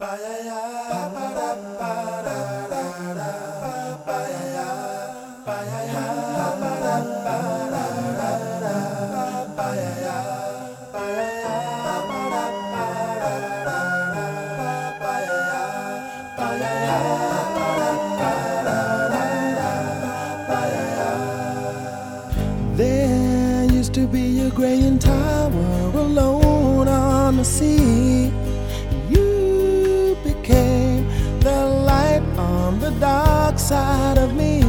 There used to be a graying tower alone on the sea. Dark side of me.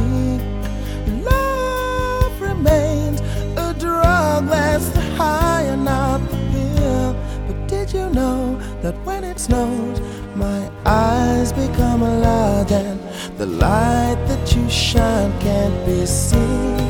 Love remains a drug that's the high and not the pill. But did you know that when it snows, my eyes become large and the light that you shine can't be seen?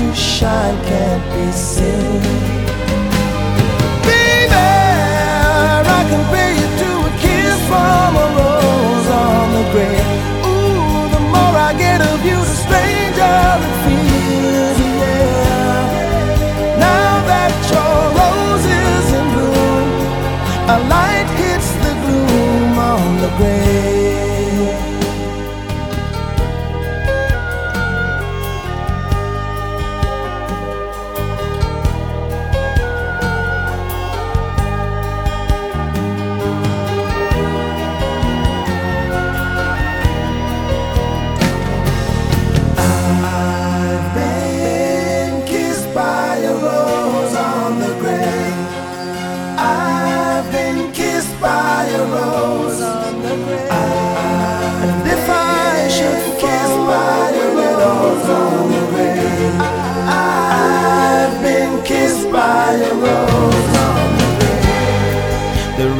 you shine can't be seen? Baby, I compare you to a kiss from a rose on the grave. Ooh, the more I get of you, the stranger it feels, yeah. Now that your rose is in bloom, a light hits the gloom on the grave.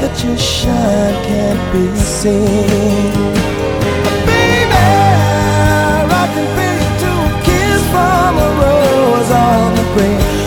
that your shine can't be seen? Baby, I can feel to a kiss from a rose on the grave.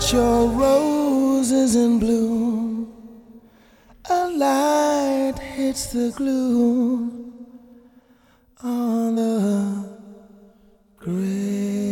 about your roses in bloom. A light hits the gloom on the grave.